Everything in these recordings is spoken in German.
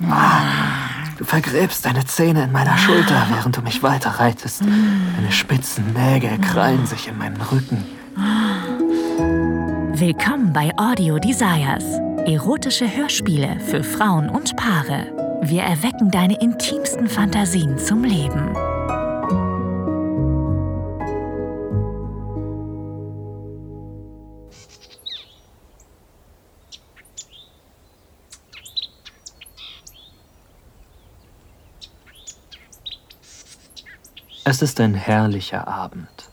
Du vergräbst deine Zähne in meiner Schulter, während du mich weiterreitest. Deine spitzen Nägel krallen sich in meinen Rücken. Willkommen bei Audio Desires. Erotische Hörspiele für Frauen und Paare. Wir erwecken deine intimsten Fantasien zum Leben. Es ist ein herrlicher Abend.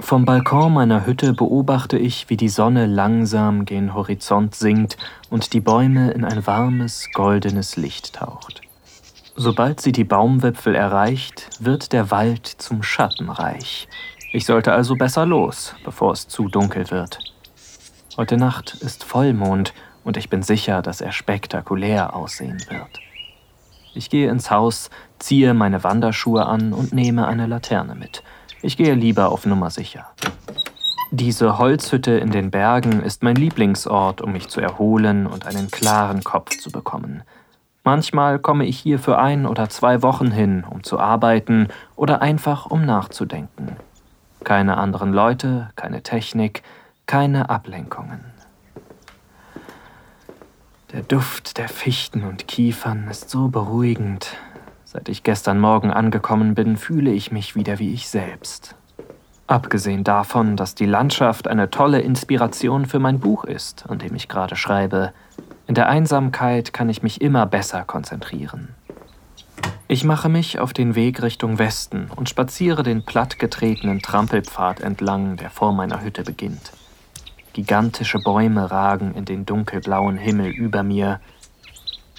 Vom Balkon meiner Hütte beobachte ich, wie die Sonne langsam gen Horizont sinkt und die Bäume in ein warmes, goldenes Licht taucht. Sobald sie die Baumwipfel erreicht, wird der Wald zum Schattenreich. Ich sollte also besser los, bevor es zu dunkel wird. Heute Nacht ist Vollmond und ich bin sicher, dass er spektakulär aussehen wird. Ich gehe ins Haus, ziehe meine Wanderschuhe an und nehme eine Laterne mit. Ich gehe lieber auf Nummer sicher. Diese Holzhütte in den Bergen ist mein Lieblingsort, um mich zu erholen und einen klaren Kopf zu bekommen. Manchmal komme ich hier für ein oder zwei Wochen hin, um zu arbeiten oder einfach um nachzudenken. Keine anderen Leute, keine Technik, keine Ablenkungen. Der Duft der Fichten und Kiefern ist so beruhigend. Seit ich gestern Morgen angekommen bin, fühle ich mich wieder wie ich selbst. Abgesehen davon, dass die Landschaft eine tolle Inspiration für mein Buch ist, an dem ich gerade schreibe, in der Einsamkeit kann ich mich immer besser konzentrieren. Ich mache mich auf den Weg Richtung Westen und spaziere den plattgetretenen Trampelpfad entlang, der vor meiner Hütte beginnt. Gigantische Bäume ragen in den dunkelblauen Himmel über mir.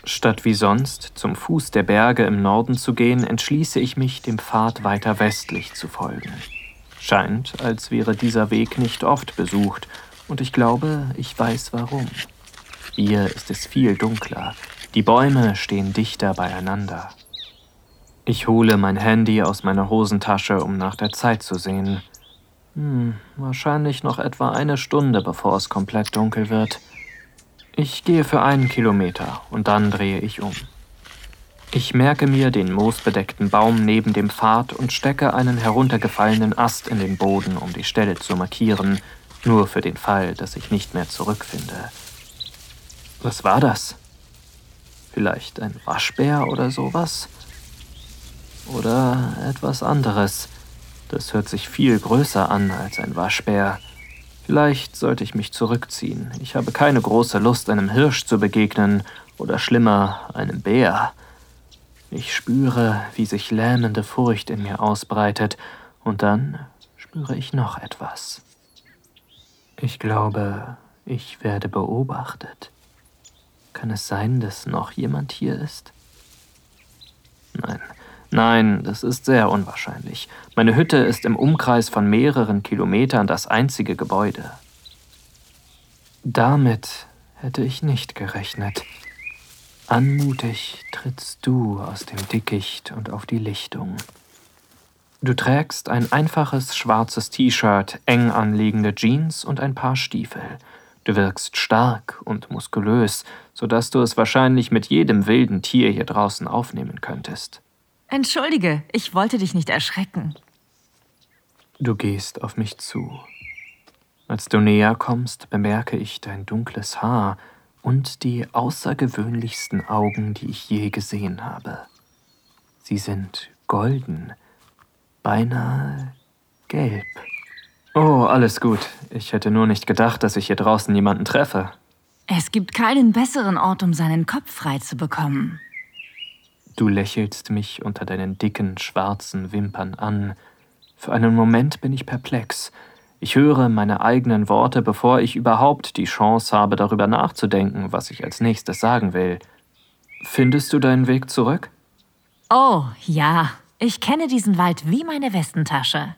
Statt wie sonst zum Fuß der Berge im Norden zu gehen, entschließe ich mich, dem Pfad weiter westlich zu folgen. Scheint, als wäre dieser Weg nicht oft besucht, und ich glaube, ich weiß warum. Hier ist es viel dunkler, die Bäume stehen dichter beieinander. Ich hole mein Handy aus meiner Hosentasche, um nach der Zeit zu sehen. Hm, wahrscheinlich noch etwa eine Stunde, bevor es komplett dunkel wird. Ich gehe für einen Kilometer und dann drehe ich um. Ich merke mir den moosbedeckten Baum neben dem Pfad und stecke einen heruntergefallenen Ast in den Boden, um die Stelle zu markieren, nur für den Fall, dass ich nicht mehr zurückfinde. Was war das? Vielleicht ein Waschbär oder sowas? Oder etwas anderes. Das hört sich viel größer an als ein Waschbär. Vielleicht sollte ich mich zurückziehen. Ich habe keine große Lust, einem Hirsch zu begegnen oder schlimmer, einem Bär. Ich spüre, wie sich lähmende Furcht in mir ausbreitet, und dann spüre ich noch etwas. Ich glaube, ich werde beobachtet. Kann es sein, dass noch jemand hier ist? Nein, Nein, das ist sehr unwahrscheinlich. Meine Hütte ist im Umkreis von mehreren Kilometern das einzige Gebäude. Damit hätte ich nicht gerechnet. Anmutig trittst du aus dem Dickicht und auf die Lichtung. Du trägst ein einfaches schwarzes T-Shirt, eng anliegende Jeans und ein paar Stiefel. Du wirkst stark und muskulös, sodass du es wahrscheinlich mit jedem wilden Tier hier draußen aufnehmen könntest. Entschuldige, ich wollte dich nicht erschrecken. Du gehst auf mich zu. Als du näher kommst, bemerke ich dein dunkles Haar und die außergewöhnlichsten Augen, die ich je gesehen habe. Sie sind golden, beinahe gelb. Oh, alles gut. Ich hätte nur nicht gedacht, dass ich hier draußen jemanden treffe. Es gibt keinen besseren Ort, um seinen Kopf frei zu bekommen. Du lächelst mich unter deinen dicken, schwarzen Wimpern an. Für einen Moment bin ich perplex. Ich höre meine eigenen Worte, bevor ich überhaupt die Chance habe, darüber nachzudenken, was ich als nächstes sagen will. Findest du deinen Weg zurück? Oh, ja. Ich kenne diesen Wald wie meine Westentasche.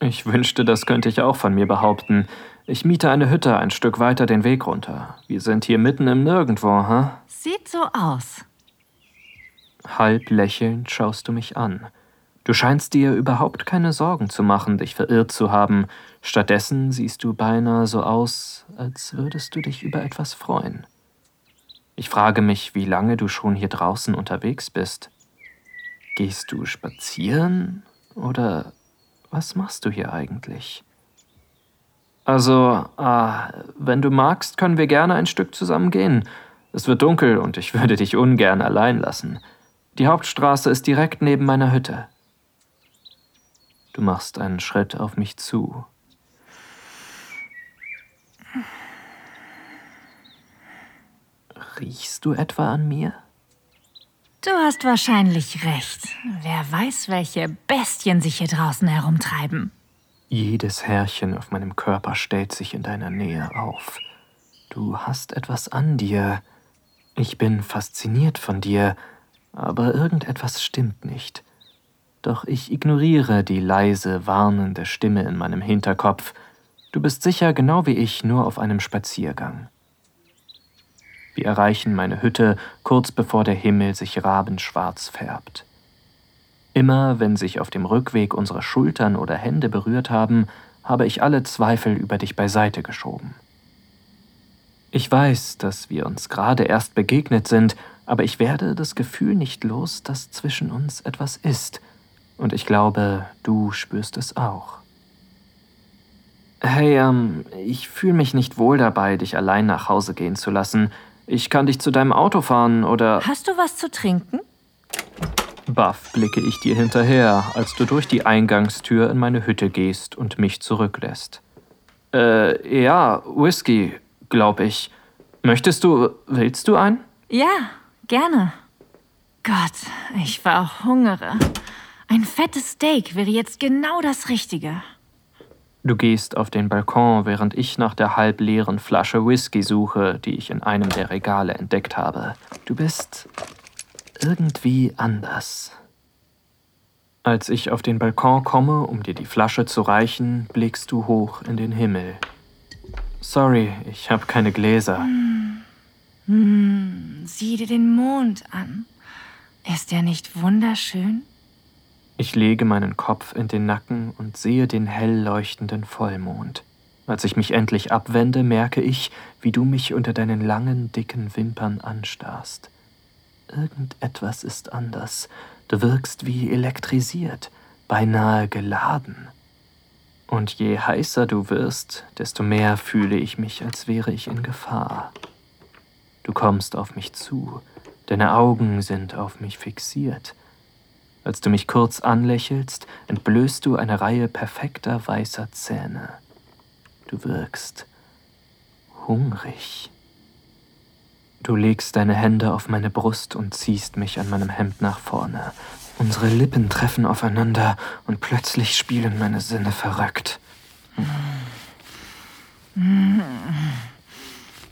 Ich wünschte, das könnte ich auch von mir behaupten. Ich miete eine Hütte ein Stück weiter den Weg runter. Wir sind hier mitten im Nirgendwo, ha? Huh? Sieht so aus. Halb lächelnd schaust du mich an. Du scheinst dir überhaupt keine Sorgen zu machen, dich verirrt zu haben. Stattdessen siehst du beinahe so aus, als würdest du dich über etwas freuen. Ich frage mich, wie lange du schon hier draußen unterwegs bist. Gehst du spazieren oder was machst du hier eigentlich? Also, ah, wenn du magst, können wir gerne ein Stück zusammen gehen. Es wird dunkel und ich würde dich ungern allein lassen. Die Hauptstraße ist direkt neben meiner Hütte. Du machst einen Schritt auf mich zu. Riechst du etwa an mir? Du hast wahrscheinlich recht. Wer weiß, welche Bestien sich hier draußen herumtreiben. Jedes Härchen auf meinem Körper stellt sich in deiner Nähe auf. Du hast etwas an dir. Ich bin fasziniert von dir, aber irgendetwas stimmt nicht. Doch ich ignoriere die leise, warnende Stimme in meinem Hinterkopf. Du bist sicher genau wie ich nur auf einem Spaziergang. Wir erreichen meine Hütte kurz bevor der Himmel sich rabenschwarz färbt. Immer wenn sich auf dem Rückweg unsere Schultern oder Hände berührt haben, habe ich alle Zweifel über dich beiseite geschoben. Ich weiß, dass wir uns gerade erst begegnet sind, aber ich werde das Gefühl nicht los, dass zwischen uns etwas ist, und ich glaube, du spürst es auch. Hey, ähm, ich fühle mich nicht wohl dabei, dich allein nach Hause gehen zu lassen. Ich kann dich zu deinem Auto fahren oder. Hast du was zu trinken? Baff blicke ich dir hinterher, als du durch die Eingangstür in meine Hütte gehst und mich zurücklässt. Äh, ja, Whisky, glaub ich. Möchtest du, willst du einen? Ja, gerne. Gott, ich verhungere. Ein fettes Steak wäre jetzt genau das Richtige. Du gehst auf den Balkon, während ich nach der halbleeren Flasche Whisky suche, die ich in einem der Regale entdeckt habe. Du bist irgendwie anders. Als ich auf den Balkon komme, um dir die Flasche zu reichen, blickst du hoch in den Himmel. Sorry, ich habe keine Gläser. Hm. Hm. Sieh dir den Mond an. Ist er nicht wunderschön? Ich lege meinen Kopf in den Nacken und sehe den hell leuchtenden Vollmond. Als ich mich endlich abwende, merke ich, wie du mich unter deinen langen, dicken Wimpern anstarrst. Irgendetwas ist anders. Du wirkst wie elektrisiert, beinahe geladen. Und je heißer du wirst, desto mehr fühle ich mich, als wäre ich in Gefahr. Du kommst auf mich zu, deine Augen sind auf mich fixiert. Als du mich kurz anlächelst, entblößt du eine Reihe perfekter weißer Zähne. Du wirkst hungrig. Du legst deine Hände auf meine Brust und ziehst mich an meinem Hemd nach vorne. Unsere Lippen treffen aufeinander und plötzlich spielen meine Sinne verrückt.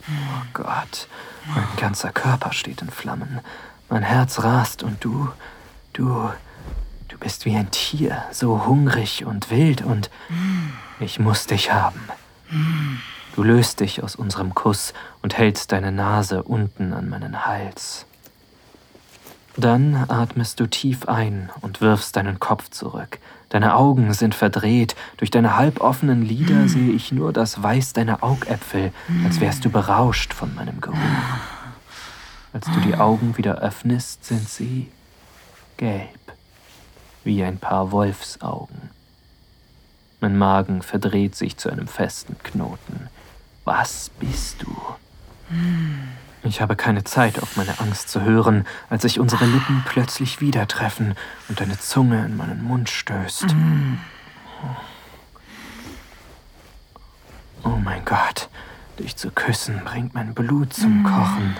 Oh Gott, mein ganzer Körper steht in Flammen. Mein Herz rast und du, Du, du bist wie ein Tier, so hungrig und wild und ich muss dich haben. Du löst dich aus unserem Kuss und hältst deine Nase unten an meinen Hals. Dann atmest du tief ein und wirfst deinen Kopf zurück. Deine Augen sind verdreht. Durch deine halboffenen Lider sehe ich nur das Weiß deiner Augäpfel, als wärst du berauscht von meinem Geruch. Als du die Augen wieder öffnest, sind sie gelb, wie ein paar Wolfsaugen. Mein Magen verdreht sich zu einem festen Knoten. Was bist du? Ich habe keine Zeit, auf meine Angst zu hören, als sich unsere Lippen plötzlich wieder treffen und deine Zunge in meinen Mund stößt. Oh mein Gott, dich zu küssen bringt mein Blut zum Kochen.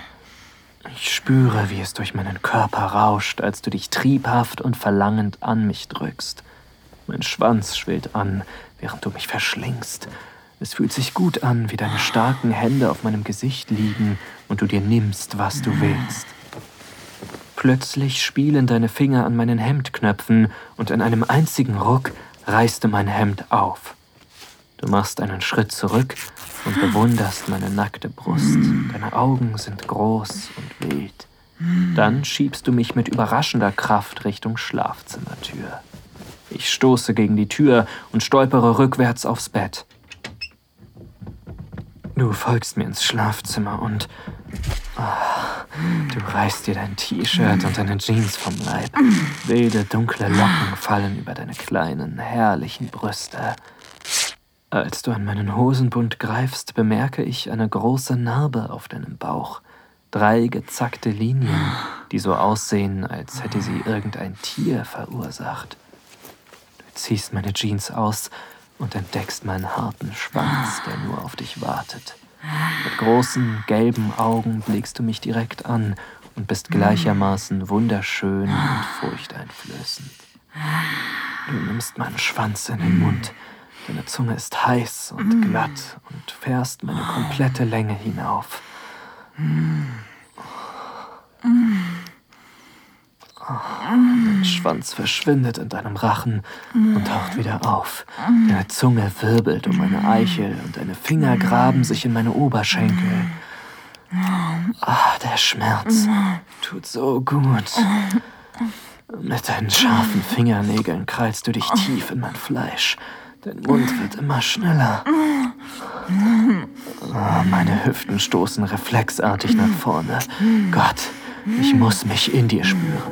Ich spüre, wie es durch meinen Körper rauscht, als du dich triebhaft und verlangend an mich drückst. Mein Schwanz schwillt an, während du mich verschlingst. Es fühlt sich gut an, wie deine starken Hände auf meinem Gesicht liegen und du dir nimmst, was du willst. Plötzlich spielen deine Finger an meinen Hemdknöpfen und in einem einzigen Ruck reißt du mein Hemd auf. Du machst einen Schritt zurück und bewunderst meine nackte Brust. Deine Augen sind groß und wild. Dann schiebst du mich mit überraschender Kraft Richtung Schlafzimmertür. Ich stoße gegen die Tür und stolpere rückwärts aufs Bett. Du folgst mir ins Schlafzimmer und... Oh, Du reißt dir dein T-Shirt und deine Jeans vom Leib. Wilde, dunkle Locken fallen über deine kleinen, herrlichen Brüste. Als du an meinen Hosenbund greifst, bemerke ich eine große Narbe auf deinem Bauch. Drei gezackte Linien, die so aussehen, als hätte sie irgendein Tier verursacht. Du ziehst meine Jeans aus und entdeckst meinen harten Schwanz, der nur auf dich wartet. Mit großen, gelben Augen blickst du mich direkt an und bist gleichermaßen wunderschön und furchteinflößend. Du nimmst meinen Schwanz in den Mund, deine Zunge ist heiß und glatt und fährst meine komplette Länge hinauf. Dein Schwanz verschwindet in deinem Rachen und taucht wieder auf. Deine Zunge wirbelt um meine Eichel und deine Finger graben sich in meine Oberschenkel. Ah, der Schmerz tut so gut. Mit deinen scharfen Fingernägeln krallst du dich tief in mein Fleisch. Dein Mund wird immer schneller. Oh, meine Hüften stoßen reflexartig nach vorne. Gott, ich muss mich in dir spüren.